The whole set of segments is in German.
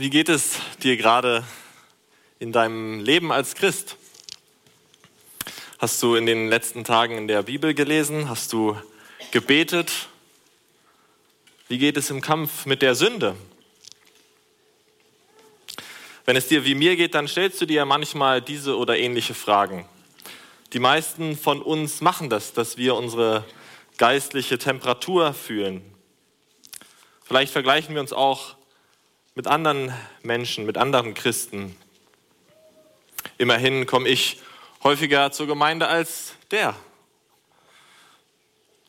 Wie geht es dir gerade in deinem Leben als Christ? Hast du in den letzten Tagen in der Bibel gelesen? Hast du gebetet? Wie geht es im Kampf mit der Sünde? Wenn es dir wie mir geht, dann stellst du dir manchmal diese oder ähnliche Fragen. Die meisten von uns machen das, dass wir unsere geistliche Temperatur fühlen. Vielleicht vergleichen wir uns auch mit anderen Menschen, mit anderen Christen. Immerhin komme ich häufiger zur Gemeinde als der.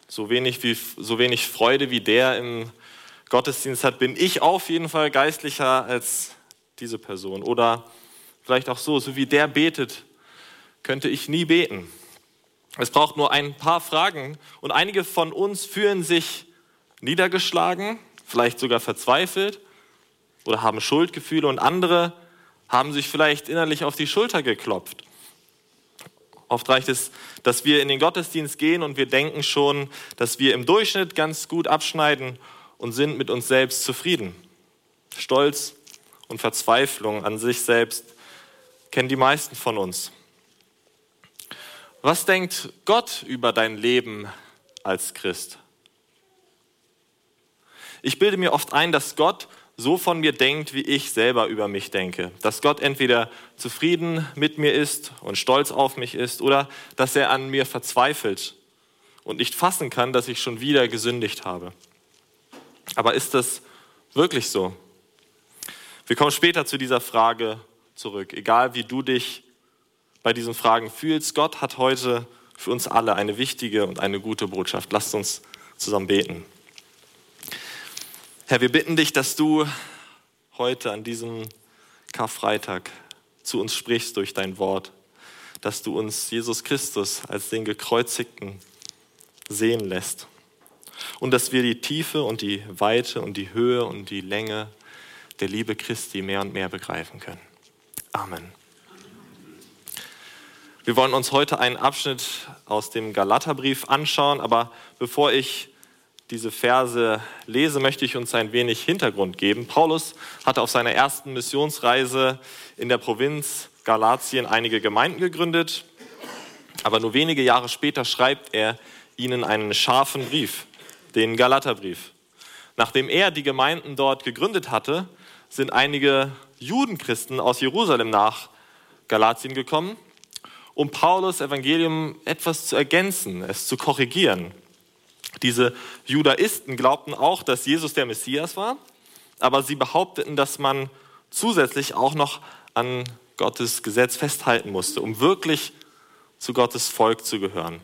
So wenig, wie, so wenig Freude wie der im Gottesdienst hat, bin ich auf jeden Fall geistlicher als diese Person. Oder vielleicht auch so, so wie der betet, könnte ich nie beten. Es braucht nur ein paar Fragen und einige von uns fühlen sich niedergeschlagen, vielleicht sogar verzweifelt oder haben Schuldgefühle und andere haben sich vielleicht innerlich auf die Schulter geklopft. Oft reicht es, dass wir in den Gottesdienst gehen und wir denken schon, dass wir im Durchschnitt ganz gut abschneiden und sind mit uns selbst zufrieden. Stolz und Verzweiflung an sich selbst kennen die meisten von uns. Was denkt Gott über dein Leben als Christ? Ich bilde mir oft ein, dass Gott so von mir denkt, wie ich selber über mich denke. Dass Gott entweder zufrieden mit mir ist und stolz auf mich ist oder dass er an mir verzweifelt und nicht fassen kann, dass ich schon wieder gesündigt habe. Aber ist das wirklich so? Wir kommen später zu dieser Frage zurück. Egal wie du dich bei diesen Fragen fühlst, Gott hat heute für uns alle eine wichtige und eine gute Botschaft. Lasst uns zusammen beten. Herr, wir bitten dich, dass du heute an diesem Karfreitag zu uns sprichst durch dein Wort, dass du uns Jesus Christus als den gekreuzigten sehen lässt und dass wir die Tiefe und die Weite und die Höhe und die Länge der Liebe Christi mehr und mehr begreifen können. Amen. Wir wollen uns heute einen Abschnitt aus dem Galaterbrief anschauen, aber bevor ich diese Verse lese, möchte ich uns ein wenig Hintergrund geben. Paulus hatte auf seiner ersten Missionsreise in der Provinz Galatien einige Gemeinden gegründet, aber nur wenige Jahre später schreibt er ihnen einen scharfen Brief, den Galaterbrief. Nachdem er die Gemeinden dort gegründet hatte, sind einige Judenchristen aus Jerusalem nach Galatien gekommen, um Paulus Evangelium etwas zu ergänzen, es zu korrigieren. Diese Judaisten glaubten auch, dass Jesus der Messias war, aber sie behaupteten, dass man zusätzlich auch noch an Gottes Gesetz festhalten musste, um wirklich zu Gottes Volk zu gehören.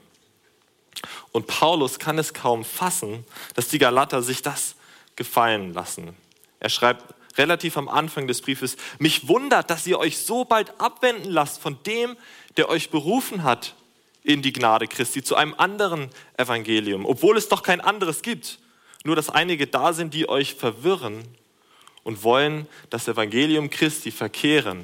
Und Paulus kann es kaum fassen, dass die Galater sich das gefallen lassen. Er schreibt relativ am Anfang des Briefes, mich wundert, dass ihr euch so bald abwenden lasst von dem, der euch berufen hat in die Gnade Christi, zu einem anderen Evangelium, obwohl es doch kein anderes gibt. Nur dass einige da sind, die euch verwirren und wollen das Evangelium Christi verkehren.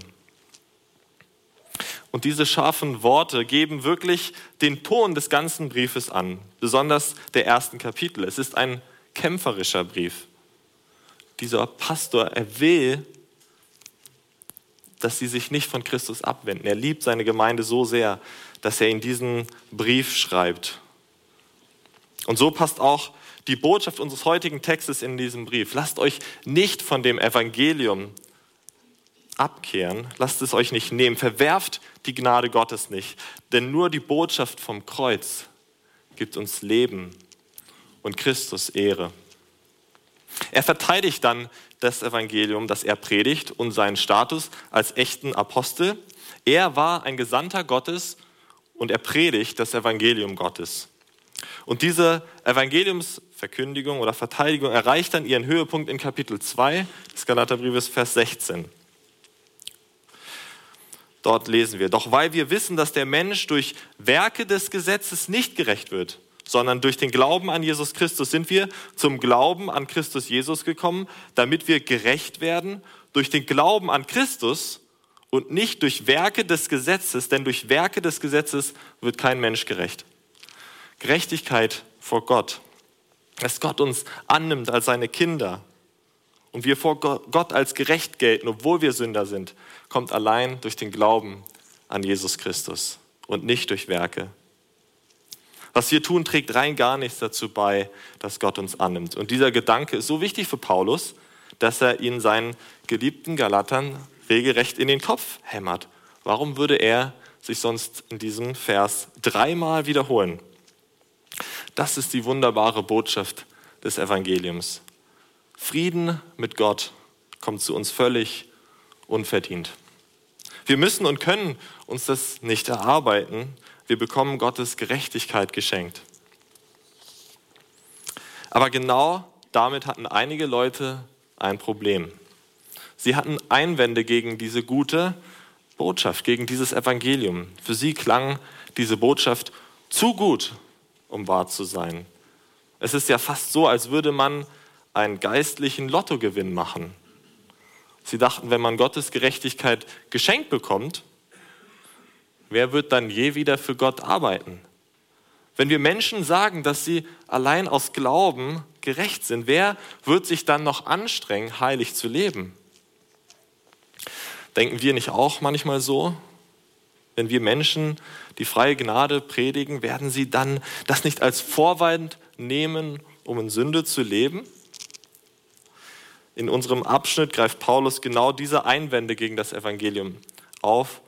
Und diese scharfen Worte geben wirklich den Ton des ganzen Briefes an, besonders der ersten Kapitel. Es ist ein kämpferischer Brief. Dieser Pastor, er will, dass sie sich nicht von Christus abwenden. Er liebt seine Gemeinde so sehr, dass er in diesen Brief schreibt. Und so passt auch die Botschaft unseres heutigen Textes in diesem Brief. Lasst euch nicht von dem Evangelium abkehren, lasst es euch nicht nehmen, verwerft die Gnade Gottes nicht, denn nur die Botschaft vom Kreuz gibt uns Leben und Christus Ehre. Er verteidigt dann das Evangelium, das er predigt und seinen Status als echten Apostel. Er war ein Gesandter Gottes und er predigt das Evangelium Gottes. Und diese Evangeliumsverkündigung oder Verteidigung erreicht dann ihren Höhepunkt in Kapitel 2 des Galaterbriefes, Vers 16. Dort lesen wir, doch weil wir wissen, dass der Mensch durch Werke des Gesetzes nicht gerecht wird, sondern durch den Glauben an Jesus Christus sind wir zum Glauben an Christus Jesus gekommen, damit wir gerecht werden durch den Glauben an Christus und nicht durch Werke des Gesetzes, denn durch Werke des Gesetzes wird kein Mensch gerecht. Gerechtigkeit vor Gott, dass Gott uns annimmt als seine Kinder und wir vor Gott als gerecht gelten, obwohl wir Sünder sind, kommt allein durch den Glauben an Jesus Christus und nicht durch Werke. Was wir tun, trägt rein gar nichts dazu bei, dass Gott uns annimmt. Und dieser Gedanke ist so wichtig für Paulus, dass er ihn seinen geliebten Galatern regelrecht in den Kopf hämmert. Warum würde er sich sonst in diesem Vers dreimal wiederholen? Das ist die wunderbare Botschaft des Evangeliums. Frieden mit Gott kommt zu uns völlig unverdient. Wir müssen und können uns das nicht erarbeiten. Wir bekommen Gottes Gerechtigkeit geschenkt. Aber genau damit hatten einige Leute ein Problem. Sie hatten Einwände gegen diese gute Botschaft, gegen dieses Evangelium. Für sie klang diese Botschaft zu gut, um wahr zu sein. Es ist ja fast so, als würde man einen geistlichen Lottogewinn machen. Sie dachten, wenn man Gottes Gerechtigkeit geschenkt bekommt, wer wird dann je wieder für Gott arbeiten? Wenn wir Menschen sagen, dass sie allein aus Glauben gerecht sind, wer wird sich dann noch anstrengen, heilig zu leben? Denken wir nicht auch manchmal so? Wenn wir Menschen die freie Gnade predigen, werden sie dann das nicht als Vorwand nehmen, um in Sünde zu leben? In unserem Abschnitt greift Paulus genau diese Einwände gegen das Evangelium auf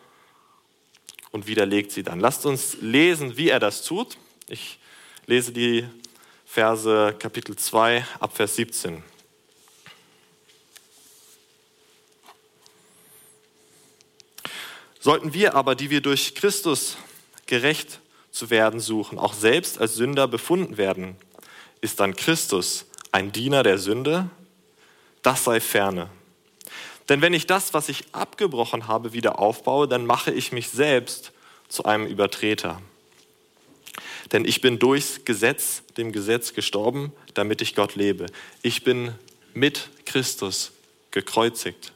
und widerlegt sie dann. Lasst uns lesen, wie er das tut. Ich lese die Verse Kapitel 2 ab Vers 17. Sollten wir aber, die wir durch Christus gerecht zu werden suchen, auch selbst als Sünder befunden werden, ist dann Christus ein Diener der Sünde? das sei ferne. Denn wenn ich das, was ich abgebrochen habe, wieder aufbaue, dann mache ich mich selbst zu einem Übertreter. Denn ich bin durchs Gesetz, dem Gesetz gestorben, damit ich Gott lebe. Ich bin mit Christus gekreuzigt.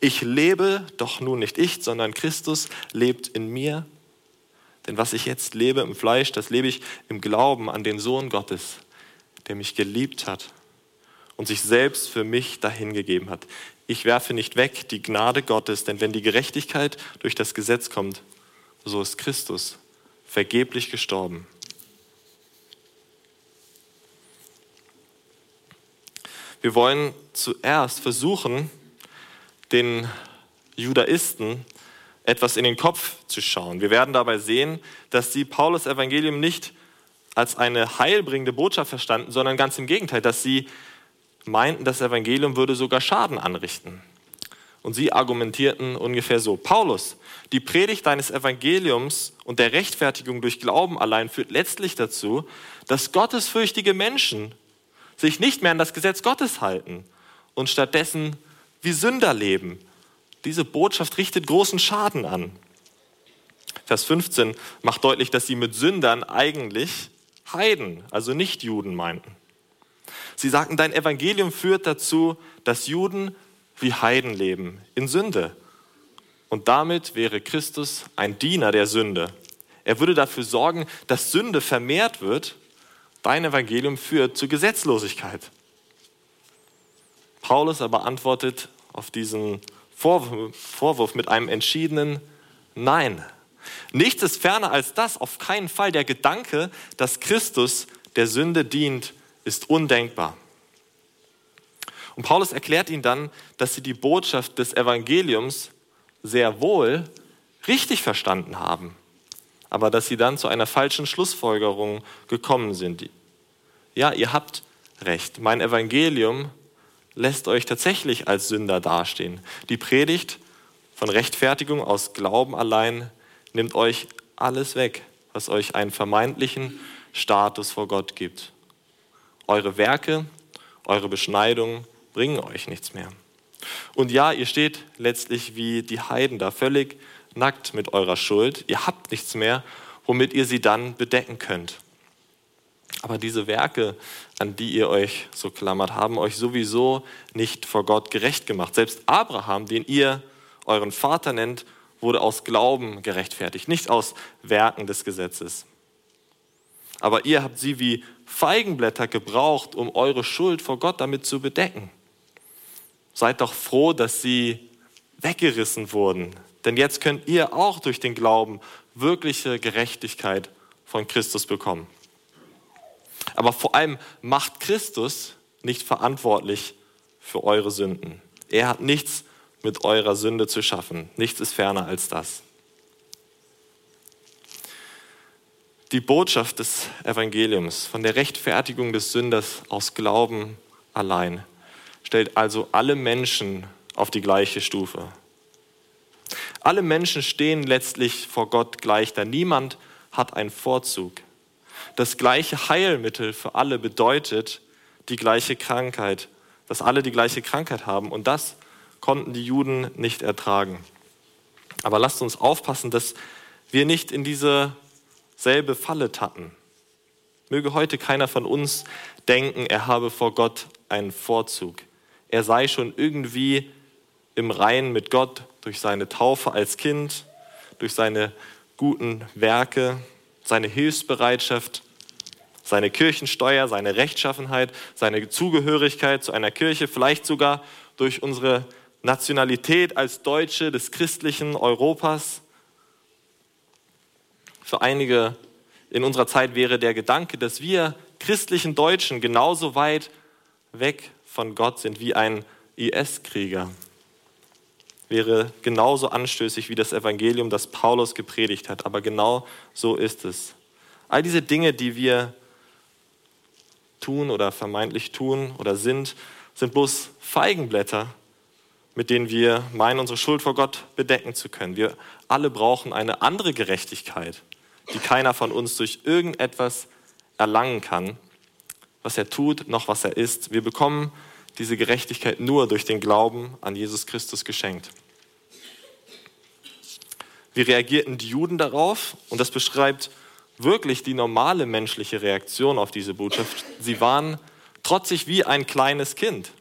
Ich lebe doch nun nicht ich, sondern Christus lebt in mir. Denn was ich jetzt lebe im Fleisch, das lebe ich im Glauben an den Sohn Gottes, der mich geliebt hat und sich selbst für mich dahingegeben hat. Ich werfe nicht weg die Gnade Gottes, denn wenn die Gerechtigkeit durch das Gesetz kommt, so ist Christus vergeblich gestorben. Wir wollen zuerst versuchen, den Judaisten etwas in den Kopf zu schauen. Wir werden dabei sehen, dass sie Paulus Evangelium nicht als eine heilbringende Botschaft verstanden, sondern ganz im Gegenteil, dass sie meinten, das Evangelium würde sogar Schaden anrichten. Und sie argumentierten ungefähr so, Paulus, die Predigt deines Evangeliums und der Rechtfertigung durch Glauben allein führt letztlich dazu, dass gottesfürchtige Menschen sich nicht mehr an das Gesetz Gottes halten und stattdessen wie Sünder leben. Diese Botschaft richtet großen Schaden an. Vers 15 macht deutlich, dass sie mit Sündern eigentlich Heiden, also nicht Juden meinten. Sie sagten, dein Evangelium führt dazu, dass Juden wie Heiden leben, in Sünde. Und damit wäre Christus ein Diener der Sünde. Er würde dafür sorgen, dass Sünde vermehrt wird. Dein Evangelium führt zu Gesetzlosigkeit. Paulus aber antwortet auf diesen Vorwurf mit einem entschiedenen Nein. Nichts ist ferner als das, auf keinen Fall der Gedanke, dass Christus der Sünde dient ist undenkbar. Und Paulus erklärt ihnen dann, dass sie die Botschaft des Evangeliums sehr wohl richtig verstanden haben, aber dass sie dann zu einer falschen Schlussfolgerung gekommen sind. Ja, ihr habt recht. Mein Evangelium lässt euch tatsächlich als Sünder dastehen. Die Predigt von Rechtfertigung aus Glauben allein nimmt euch alles weg, was euch einen vermeintlichen Status vor Gott gibt. Eure Werke, eure Beschneidung bringen euch nichts mehr. Und ja, ihr steht letztlich wie die Heiden da, völlig nackt mit eurer Schuld. Ihr habt nichts mehr, womit ihr sie dann bedecken könnt. Aber diese Werke, an die ihr euch so klammert, haben euch sowieso nicht vor Gott gerecht gemacht. Selbst Abraham, den ihr euren Vater nennt, wurde aus Glauben gerechtfertigt, nicht aus Werken des Gesetzes. Aber ihr habt sie wie Feigenblätter gebraucht, um eure Schuld vor Gott damit zu bedecken. seid doch froh, dass sie weggerissen wurden. Denn jetzt könnt ihr auch durch den Glauben wirkliche Gerechtigkeit von Christus bekommen. Aber vor allem macht Christus nicht verantwortlich für eure Sünden. Er hat nichts mit eurer Sünde zu schaffen. Nichts ist ferner als das. Die Botschaft des Evangeliums von der Rechtfertigung des Sünders aus Glauben allein stellt also alle Menschen auf die gleiche Stufe. Alle Menschen stehen letztlich vor Gott gleich, da niemand hat einen Vorzug. Das gleiche Heilmittel für alle bedeutet die gleiche Krankheit, dass alle die gleiche Krankheit haben. Und das konnten die Juden nicht ertragen. Aber lasst uns aufpassen, dass wir nicht in diese selbe Falle tappen. Möge heute keiner von uns denken, er habe vor Gott einen Vorzug. Er sei schon irgendwie im Reinen mit Gott durch seine Taufe als Kind, durch seine guten Werke, seine Hilfsbereitschaft, seine Kirchensteuer, seine Rechtschaffenheit, seine Zugehörigkeit zu einer Kirche, vielleicht sogar durch unsere Nationalität als Deutsche des christlichen Europas. Für einige in unserer Zeit wäre der Gedanke, dass wir christlichen Deutschen genauso weit weg von Gott sind wie ein IS-Krieger wäre genauso anstößig wie das Evangelium, das Paulus gepredigt hat. Aber genau so ist es. All diese Dinge, die wir tun oder vermeintlich tun oder sind, sind bloß Feigenblätter, mit denen wir meinen, unsere Schuld vor Gott bedecken zu können. Wir alle brauchen eine andere Gerechtigkeit, die keiner von uns durch irgendetwas erlangen kann, was er tut, noch was er ist. Wir bekommen diese Gerechtigkeit nur durch den Glauben an Jesus Christus geschenkt. Wie reagierten die Juden darauf? Und das beschreibt wirklich die normale menschliche Reaktion auf diese Botschaft. Sie waren trotzig wie ein kleines Kind,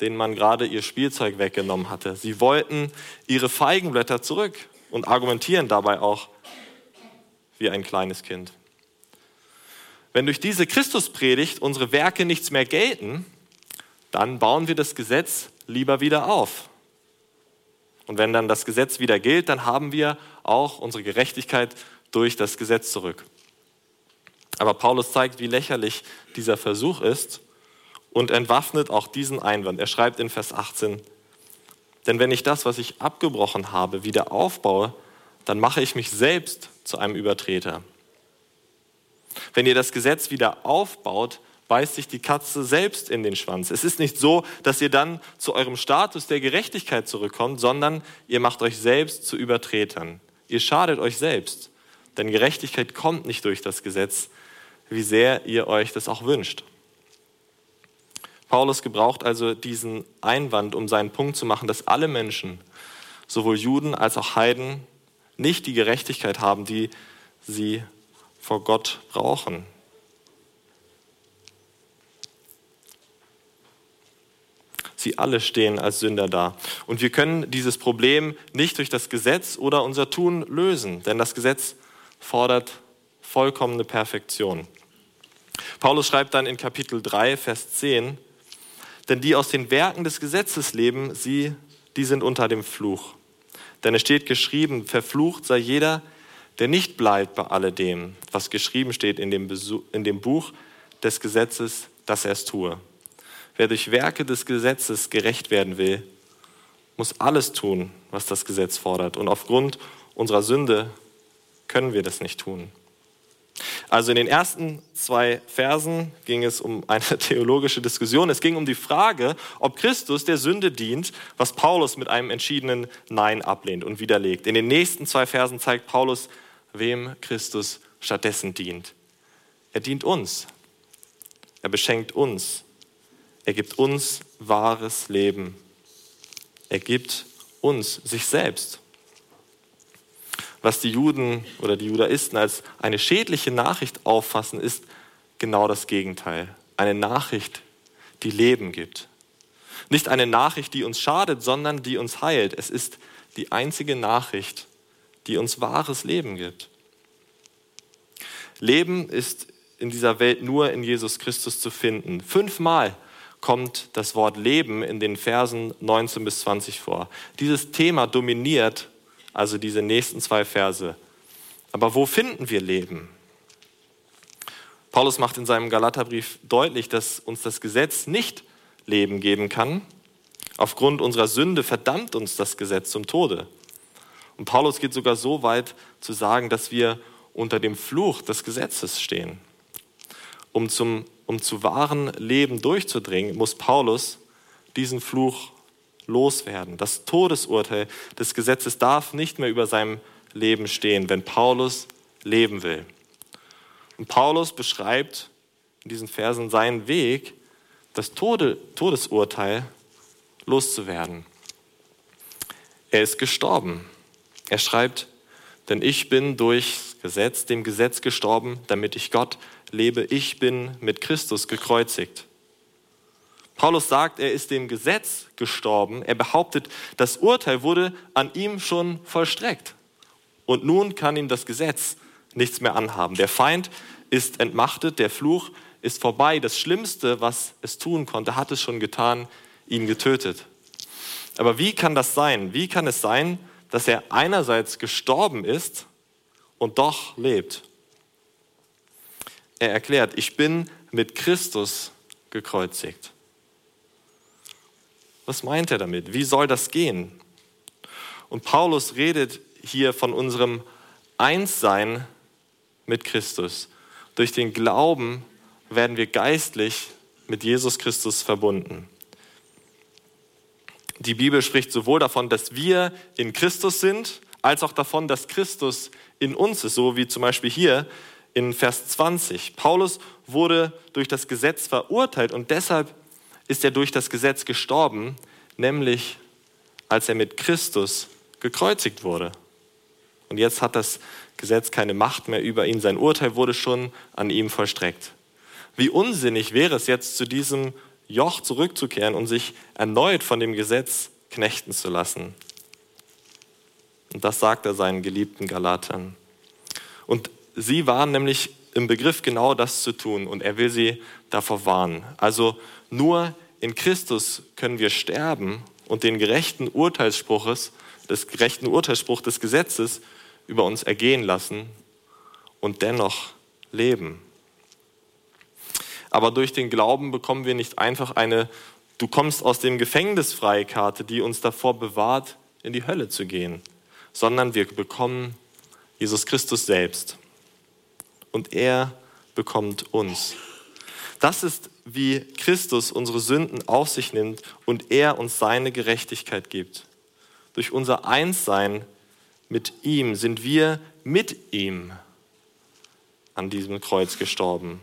denen man gerade ihr Spielzeug weggenommen hatte. Sie wollten ihre Feigenblätter zurück und argumentieren dabei auch wie ein kleines Kind. Wenn durch diese Christuspredigt unsere Werke nichts mehr gelten, dann bauen wir das Gesetz lieber wieder auf. Und wenn dann das Gesetz wieder gilt, dann haben wir auch unsere Gerechtigkeit durch das Gesetz zurück. Aber Paulus zeigt, wie lächerlich dieser Versuch ist und entwaffnet auch diesen Einwand. Er schreibt in Vers 18, denn wenn ich das, was ich abgebrochen habe, wieder aufbaue, dann mache ich mich selbst zu einem Übertreter. Wenn ihr das Gesetz wieder aufbaut, beißt sich die Katze selbst in den Schwanz. Es ist nicht so, dass ihr dann zu eurem Status der Gerechtigkeit zurückkommt, sondern ihr macht euch selbst zu Übertretern. Ihr schadet euch selbst, denn Gerechtigkeit kommt nicht durch das Gesetz, wie sehr ihr euch das auch wünscht. Paulus gebraucht also diesen Einwand, um seinen Punkt zu machen, dass alle Menschen, sowohl Juden als auch Heiden, nicht die Gerechtigkeit haben, die sie vor Gott brauchen. Sie alle stehen als Sünder da. Und wir können dieses Problem nicht durch das Gesetz oder unser Tun lösen, denn das Gesetz fordert vollkommene Perfektion. Paulus schreibt dann in Kapitel 3, Vers 10, denn die aus den Werken des Gesetzes leben, sie, die sind unter dem Fluch. Denn es steht geschrieben, verflucht sei jeder, der nicht bleibt bei alledem, was geschrieben steht in dem, Besuch, in dem Buch des Gesetzes, dass er es tue. Wer durch Werke des Gesetzes gerecht werden will, muss alles tun, was das Gesetz fordert. Und aufgrund unserer Sünde können wir das nicht tun. Also in den ersten zwei Versen ging es um eine theologische Diskussion. Es ging um die Frage, ob Christus der Sünde dient, was Paulus mit einem entschiedenen Nein ablehnt und widerlegt. In den nächsten zwei Versen zeigt Paulus, wem Christus stattdessen dient. Er dient uns. Er beschenkt uns. Er gibt uns wahres Leben. Er gibt uns sich selbst. Was die Juden oder die Judaisten als eine schädliche Nachricht auffassen, ist genau das Gegenteil. Eine Nachricht, die Leben gibt. Nicht eine Nachricht, die uns schadet, sondern die uns heilt. Es ist die einzige Nachricht, die uns wahres Leben gibt. Leben ist in dieser Welt nur in Jesus Christus zu finden. Fünfmal kommt das Wort Leben in den Versen 19 bis 20 vor. Dieses Thema dominiert also diese nächsten zwei Verse. Aber wo finden wir Leben? Paulus macht in seinem Galaterbrief deutlich, dass uns das Gesetz nicht Leben geben kann. Aufgrund unserer Sünde verdammt uns das Gesetz zum Tode. Und Paulus geht sogar so weit zu sagen, dass wir unter dem Fluch des Gesetzes stehen. Um, zum, um zu wahren Leben durchzudringen, muss Paulus diesen Fluch loswerden. Das Todesurteil des Gesetzes darf nicht mehr über seinem Leben stehen, wenn Paulus leben will. Und Paulus beschreibt in diesen Versen seinen Weg, das Tode, Todesurteil loszuwerden. Er ist gestorben. Er schreibt, denn ich bin durch Gesetz, dem Gesetz gestorben, damit ich Gott lebe. Ich bin mit Christus gekreuzigt. Paulus sagt, er ist dem Gesetz gestorben. Er behauptet, das Urteil wurde an ihm schon vollstreckt. Und nun kann ihm das Gesetz nichts mehr anhaben. Der Feind ist entmachtet, der Fluch ist vorbei. Das Schlimmste, was es tun konnte, hat es schon getan, ihn getötet. Aber wie kann das sein? Wie kann es sein, dass er einerseits gestorben ist und doch lebt? Er erklärt, ich bin mit Christus gekreuzigt. Was meint er damit? Wie soll das gehen? Und Paulus redet hier von unserem Einssein mit Christus. Durch den Glauben werden wir geistlich mit Jesus Christus verbunden. Die Bibel spricht sowohl davon, dass wir in Christus sind, als auch davon, dass Christus in uns ist, so wie zum Beispiel hier in Vers 20. Paulus wurde durch das Gesetz verurteilt und deshalb ist er durch das Gesetz gestorben, nämlich als er mit Christus gekreuzigt wurde. Und jetzt hat das Gesetz keine Macht mehr über ihn. Sein Urteil wurde schon an ihm vollstreckt. Wie unsinnig wäre es jetzt, zu diesem Joch zurückzukehren und sich erneut von dem Gesetz knechten zu lassen. Und das sagt er seinen geliebten Galatern. Und sie waren nämlich im Begriff, genau das zu tun. Und er will sie davor warnen. Also nur in Christus können wir sterben und den gerechten Urteilsspruches, des gerechten Urteilsspruch des Gesetzes über uns ergehen lassen und dennoch leben. Aber durch den Glauben bekommen wir nicht einfach eine Du kommst aus dem Gefängnis frei Karte, die uns davor bewahrt, in die Hölle zu gehen, sondern wir bekommen Jesus Christus selbst. Und er bekommt uns. Das ist, wie Christus unsere Sünden auf sich nimmt und er uns seine Gerechtigkeit gibt. Durch unser Einssein mit ihm sind wir mit ihm an diesem Kreuz gestorben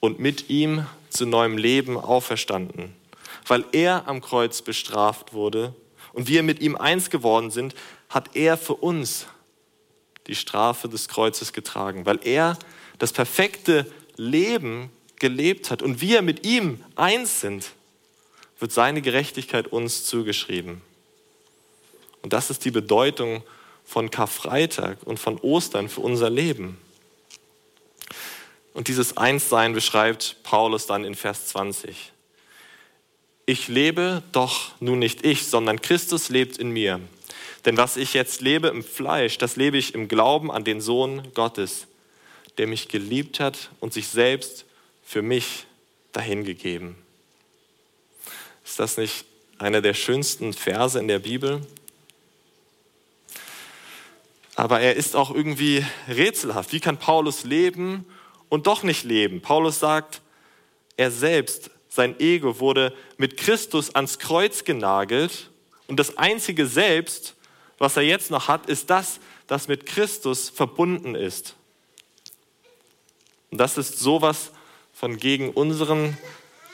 und mit ihm zu neuem Leben auferstanden. Weil er am Kreuz bestraft wurde und wir mit ihm eins geworden sind, hat er für uns die Strafe des Kreuzes getragen, weil er das perfekte Leben gelebt hat und wir mit ihm eins sind, wird seine Gerechtigkeit uns zugeschrieben. Und das ist die Bedeutung von Karfreitag und von Ostern für unser Leben. Und dieses Einssein beschreibt Paulus dann in Vers 20. Ich lebe, doch nun nicht ich, sondern Christus lebt in mir. Denn was ich jetzt lebe im Fleisch, das lebe ich im Glauben an den Sohn Gottes, der mich geliebt hat und sich selbst für mich dahingegeben. Ist das nicht einer der schönsten Verse in der Bibel? Aber er ist auch irgendwie rätselhaft. Wie kann Paulus leben und doch nicht leben. Paulus sagt, er selbst, sein Ego wurde mit Christus ans Kreuz genagelt und das einzige Selbst, was er jetzt noch hat, ist das, das mit Christus verbunden ist. Und das ist sowas von gegen unseren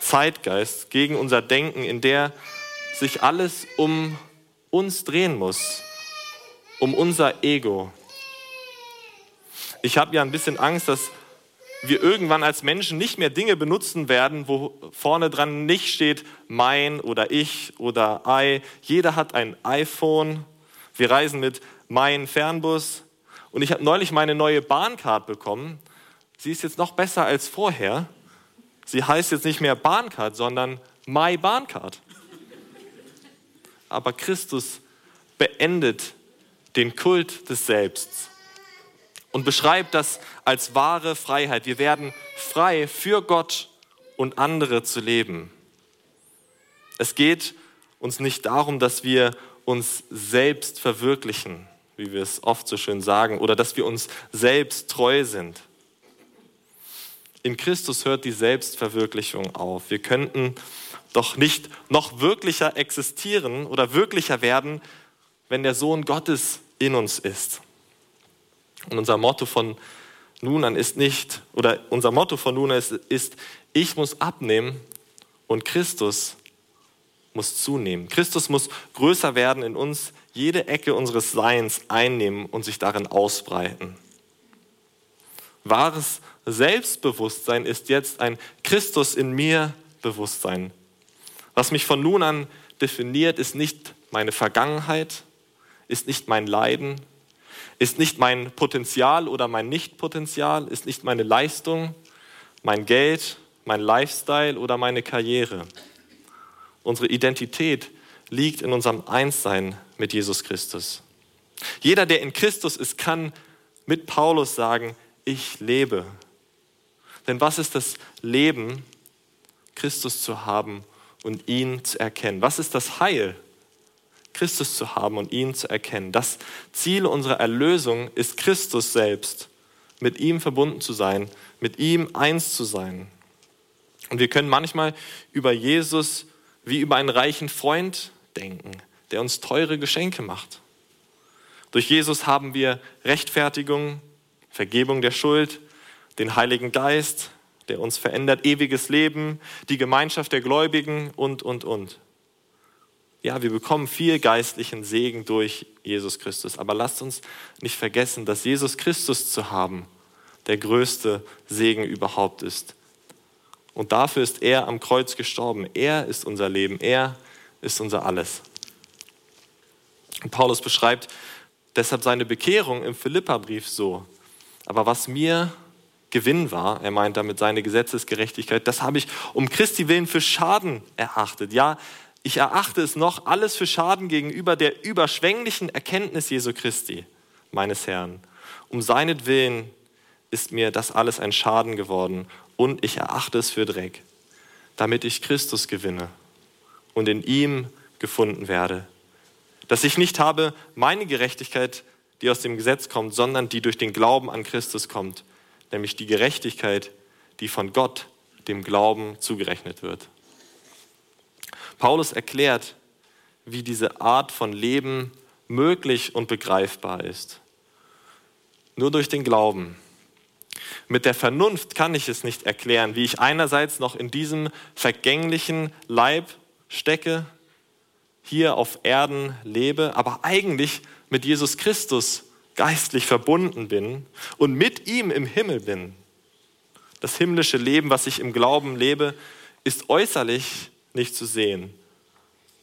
Zeitgeist, gegen unser Denken, in der sich alles um uns drehen muss, um unser Ego. Ich habe ja ein bisschen Angst, dass wir irgendwann als Menschen nicht mehr Dinge benutzen werden, wo vorne dran nicht steht mein oder ich oder I. Jeder hat ein iPhone. Wir reisen mit mein Fernbus. Und ich habe neulich meine neue Bahncard bekommen. Sie ist jetzt noch besser als vorher. Sie heißt jetzt nicht mehr Bahncard, sondern My Bahncard. Aber Christus beendet den Kult des Selbst und beschreibt das als wahre Freiheit. Wir werden frei für Gott und andere zu leben. Es geht uns nicht darum, dass wir uns selbst verwirklichen, wie wir es oft so schön sagen, oder dass wir uns selbst treu sind. In Christus hört die Selbstverwirklichung auf. Wir könnten doch nicht noch wirklicher existieren oder wirklicher werden, wenn der Sohn Gottes in uns ist. Und unser Motto von nun an ist nicht, oder unser Motto von nun an ist, ist ich muss abnehmen und Christus muss zunehmen. Christus muss größer werden in uns, jede Ecke unseres Seins einnehmen und sich darin ausbreiten. Wahres Selbstbewusstsein ist jetzt ein Christus in mir Bewusstsein. Was mich von nun an definiert, ist nicht meine Vergangenheit, ist nicht mein Leiden, ist nicht mein Potenzial oder mein Nichtpotenzial, ist nicht meine Leistung, mein Geld, mein Lifestyle oder meine Karriere. Unsere Identität liegt in unserem Einssein mit Jesus Christus. Jeder, der in Christus ist, kann mit Paulus sagen, ich lebe. Denn was ist das Leben, Christus zu haben und ihn zu erkennen? Was ist das Heil, Christus zu haben und ihn zu erkennen? Das Ziel unserer Erlösung ist Christus selbst, mit ihm verbunden zu sein, mit ihm eins zu sein. Und wir können manchmal über Jesus wie über einen reichen Freund denken, der uns teure Geschenke macht. Durch Jesus haben wir Rechtfertigung, Vergebung der Schuld, den Heiligen Geist, der uns verändert, ewiges Leben, die Gemeinschaft der Gläubigen und, und, und. Ja, wir bekommen viel geistlichen Segen durch Jesus Christus. Aber lasst uns nicht vergessen, dass Jesus Christus zu haben der größte Segen überhaupt ist. Und dafür ist er am Kreuz gestorben. Er ist unser Leben. Er ist unser Alles. Und Paulus beschreibt deshalb seine Bekehrung im Philipperbrief so. Aber was mir Gewinn war, er meint damit seine Gesetzesgerechtigkeit, das habe ich um Christi willen für Schaden erachtet. Ja, ich erachte es noch alles für Schaden gegenüber der überschwänglichen Erkenntnis Jesu Christi, meines Herrn. Um seinetwillen ist mir das alles ein Schaden geworden und ich erachte es für Dreck, damit ich Christus gewinne und in ihm gefunden werde. Dass ich nicht habe meine Gerechtigkeit, die aus dem Gesetz kommt, sondern die durch den Glauben an Christus kommt, nämlich die Gerechtigkeit, die von Gott dem Glauben zugerechnet wird. Paulus erklärt, wie diese Art von Leben möglich und begreifbar ist. Nur durch den Glauben. Mit der Vernunft kann ich es nicht erklären, wie ich einerseits noch in diesem vergänglichen Leib stecke, hier auf Erden lebe, aber eigentlich mit Jesus Christus geistlich verbunden bin und mit ihm im Himmel bin. Das himmlische Leben, was ich im Glauben lebe, ist äußerlich nicht zu sehen.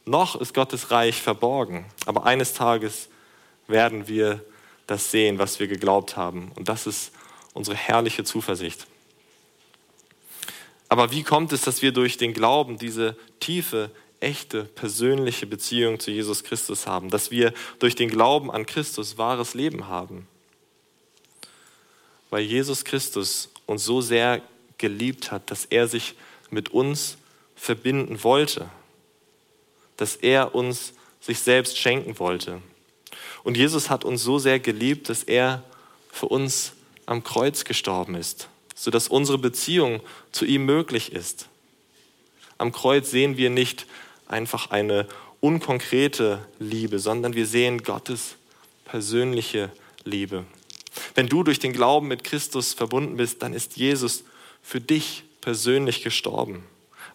Noch ist Gottes Reich verborgen, aber eines Tages werden wir das sehen, was wir geglaubt haben. Und das ist unsere herrliche Zuversicht. Aber wie kommt es, dass wir durch den Glauben diese tiefe, echte, persönliche Beziehung zu Jesus Christus haben, dass wir durch den Glauben an Christus wahres Leben haben? Weil Jesus Christus uns so sehr geliebt hat, dass er sich mit uns verbinden wollte, dass er uns sich selbst schenken wollte. Und Jesus hat uns so sehr geliebt, dass er für uns am Kreuz gestorben ist, sodass unsere Beziehung zu ihm möglich ist. Am Kreuz sehen wir nicht einfach eine unkonkrete Liebe, sondern wir sehen Gottes persönliche Liebe. Wenn du durch den Glauben mit Christus verbunden bist, dann ist Jesus für dich persönlich gestorben,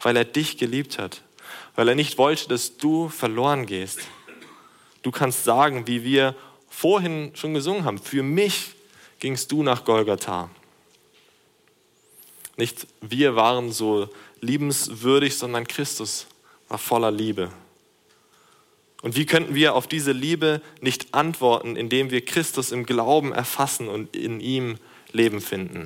weil er dich geliebt hat, weil er nicht wollte, dass du verloren gehst. Du kannst sagen, wie wir vorhin schon gesungen haben, für mich gingst du nach Golgatha. Nicht wir waren so liebenswürdig, sondern Christus war voller Liebe. Und wie könnten wir auf diese Liebe nicht antworten, indem wir Christus im Glauben erfassen und in ihm Leben finden?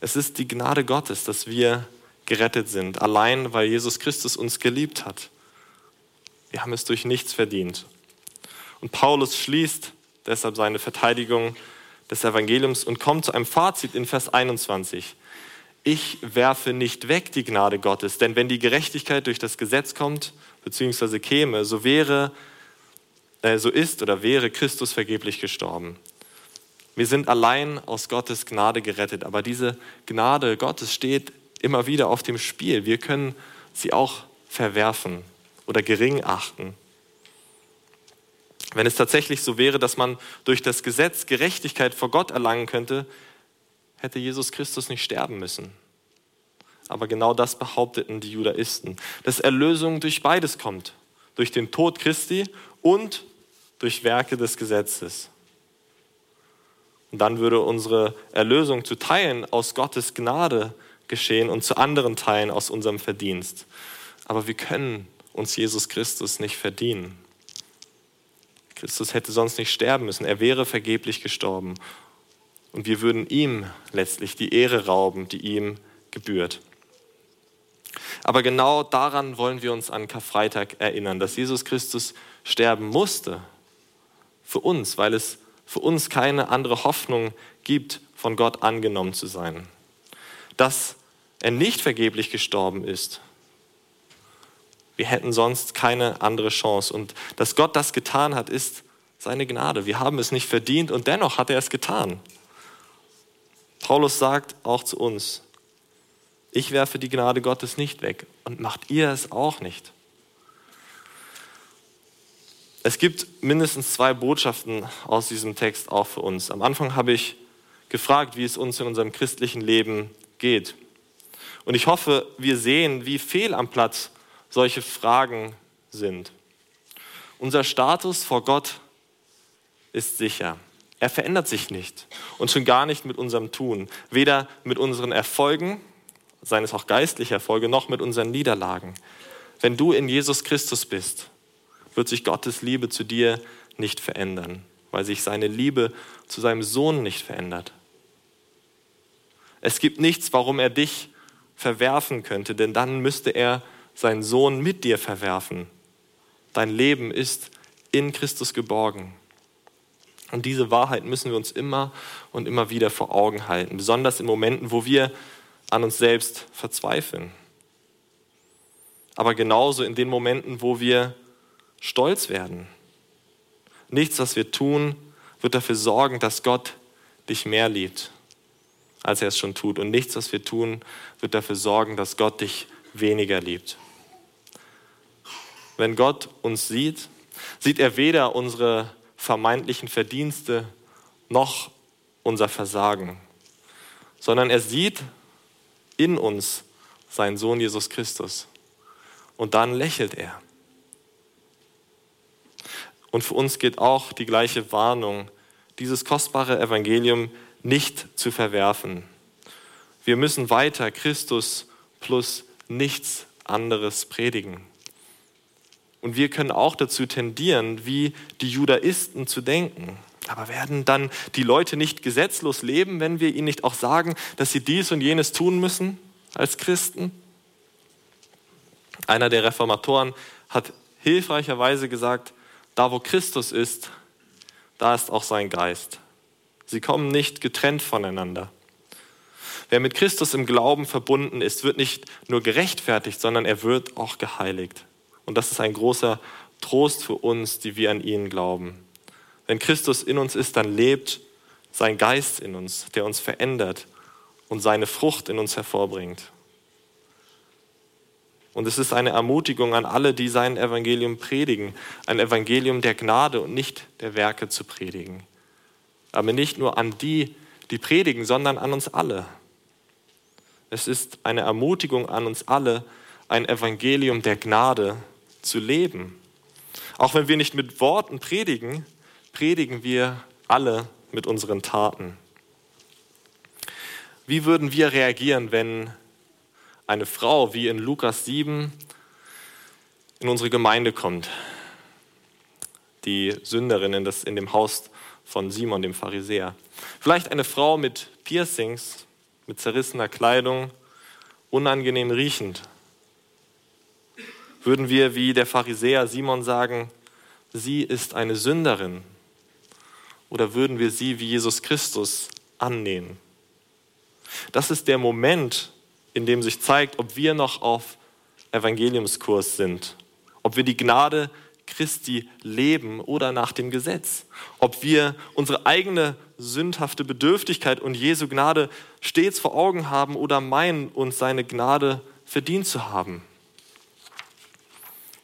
Es ist die Gnade Gottes, dass wir gerettet sind, allein weil Jesus Christus uns geliebt hat. Wir haben es durch nichts verdient. Und Paulus schließt deshalb seine Verteidigung des Evangeliums und kommt zu einem Fazit in Vers 21. Ich werfe nicht weg die Gnade Gottes, denn wenn die Gerechtigkeit durch das Gesetz kommt, beziehungsweise käme, so wäre, äh, so ist oder wäre Christus vergeblich gestorben. Wir sind allein aus Gottes Gnade gerettet, aber diese Gnade Gottes steht immer wieder auf dem Spiel. Wir können sie auch verwerfen oder gering achten. Wenn es tatsächlich so wäre, dass man durch das Gesetz Gerechtigkeit vor Gott erlangen könnte, hätte Jesus Christus nicht sterben müssen. Aber genau das behaupteten die Judaisten, dass Erlösung durch beides kommt, durch den Tod Christi und durch Werke des Gesetzes. Und dann würde unsere Erlösung zu Teilen aus Gottes Gnade geschehen und zu anderen Teilen aus unserem Verdienst. Aber wir können uns Jesus Christus nicht verdienen. Christus hätte sonst nicht sterben müssen. Er wäre vergeblich gestorben. Und wir würden ihm letztlich die Ehre rauben, die ihm gebührt. Aber genau daran wollen wir uns an Karfreitag erinnern, dass Jesus Christus sterben musste für uns, weil es für uns keine andere Hoffnung gibt, von Gott angenommen zu sein. Dass er nicht vergeblich gestorben ist, wir hätten sonst keine andere Chance. Und dass Gott das getan hat, ist seine Gnade. Wir haben es nicht verdient und dennoch hat er es getan. Paulus sagt auch zu uns, ich werfe die Gnade Gottes nicht weg und macht ihr es auch nicht. Es gibt mindestens zwei Botschaften aus diesem Text auch für uns. Am Anfang habe ich gefragt, wie es uns in unserem christlichen Leben geht. Und ich hoffe, wir sehen, wie fehl am Platz solche Fragen sind. Unser Status vor Gott ist sicher. Er verändert sich nicht und schon gar nicht mit unserem Tun, weder mit unseren Erfolgen, seien es auch geistliche Erfolge, noch mit unseren Niederlagen. Wenn du in Jesus Christus bist, wird sich Gottes Liebe zu dir nicht verändern, weil sich seine Liebe zu seinem Sohn nicht verändert. Es gibt nichts, warum er dich verwerfen könnte, denn dann müsste er seinen Sohn mit dir verwerfen. Dein Leben ist in Christus geborgen. Und diese Wahrheit müssen wir uns immer und immer wieder vor Augen halten, besonders in Momenten, wo wir an uns selbst verzweifeln. Aber genauso in den Momenten, wo wir stolz werden. Nichts, was wir tun, wird dafür sorgen, dass Gott dich mehr liebt, als er es schon tut. Und nichts, was wir tun, wird dafür sorgen, dass Gott dich weniger liebt. Wenn Gott uns sieht, sieht er weder unsere vermeintlichen Verdienste noch unser Versagen, sondern er sieht in uns seinen Sohn Jesus Christus. Und dann lächelt er. Und für uns gilt auch die gleiche Warnung, dieses kostbare Evangelium nicht zu verwerfen. Wir müssen weiter Christus plus nichts anderes predigen. Und wir können auch dazu tendieren, wie die Judaisten zu denken. Aber werden dann die Leute nicht gesetzlos leben, wenn wir ihnen nicht auch sagen, dass sie dies und jenes tun müssen als Christen? Einer der Reformatoren hat hilfreicherweise gesagt, da wo Christus ist, da ist auch sein Geist. Sie kommen nicht getrennt voneinander. Wer mit Christus im Glauben verbunden ist, wird nicht nur gerechtfertigt, sondern er wird auch geheiligt. Und das ist ein großer Trost für uns, die wir an ihn glauben. Wenn Christus in uns ist, dann lebt sein Geist in uns, der uns verändert und seine Frucht in uns hervorbringt. Und es ist eine Ermutigung an alle, die sein Evangelium predigen, ein Evangelium der Gnade und nicht der Werke zu predigen. Aber nicht nur an die, die predigen, sondern an uns alle. Es ist eine Ermutigung an uns alle, ein Evangelium der Gnade zu leben. Auch wenn wir nicht mit Worten predigen, predigen wir alle mit unseren Taten. Wie würden wir reagieren, wenn eine Frau wie in Lukas 7 in unsere Gemeinde kommt? Die Sünderin in, das, in dem Haus von Simon, dem Pharisäer. Vielleicht eine Frau mit Piercings, mit zerrissener Kleidung unangenehm riechend? Würden wir wie der Pharisäer Simon sagen, sie ist eine Sünderin? Oder würden wir sie wie Jesus Christus annehmen? Das ist der Moment, in dem sich zeigt, ob wir noch auf Evangeliumskurs sind, ob wir die Gnade Christi leben oder nach dem Gesetz, ob wir unsere eigene sündhafte Bedürftigkeit und Jesu Gnade stets vor Augen haben oder meinen, uns seine Gnade verdient zu haben.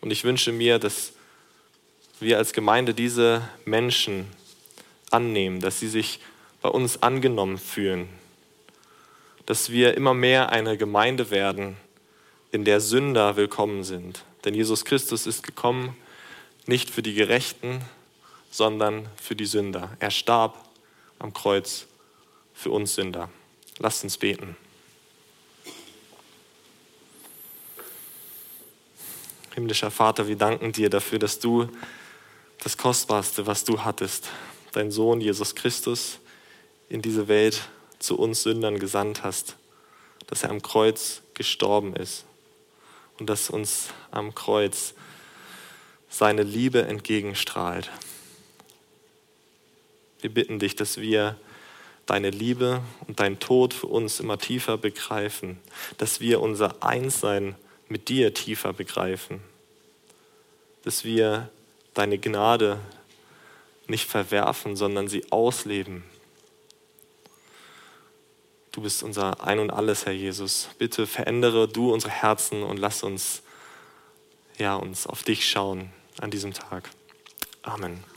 Und ich wünsche mir, dass wir als Gemeinde diese Menschen annehmen, dass sie sich bei uns angenommen fühlen, dass wir immer mehr eine Gemeinde werden, in der Sünder willkommen sind. Denn Jesus Christus ist gekommen, nicht für die Gerechten, sondern für die Sünder. Er starb am Kreuz für uns Sünder. Lasst uns beten. Himmlischer Vater, wir danken dir dafür, dass du das Kostbarste, was du hattest, dein Sohn Jesus Christus, in diese Welt zu uns Sündern gesandt hast, dass er am Kreuz gestorben ist und dass uns am Kreuz seine Liebe entgegenstrahlt. Wir bitten dich, dass wir deine Liebe und dein Tod für uns immer tiefer begreifen, dass wir unser Einssein mit dir tiefer begreifen, dass wir deine Gnade nicht verwerfen, sondern sie ausleben. Du bist unser Ein und alles, Herr Jesus. Bitte verändere du unsere Herzen und lass uns ja, uns auf dich schauen an diesem Tag. Amen.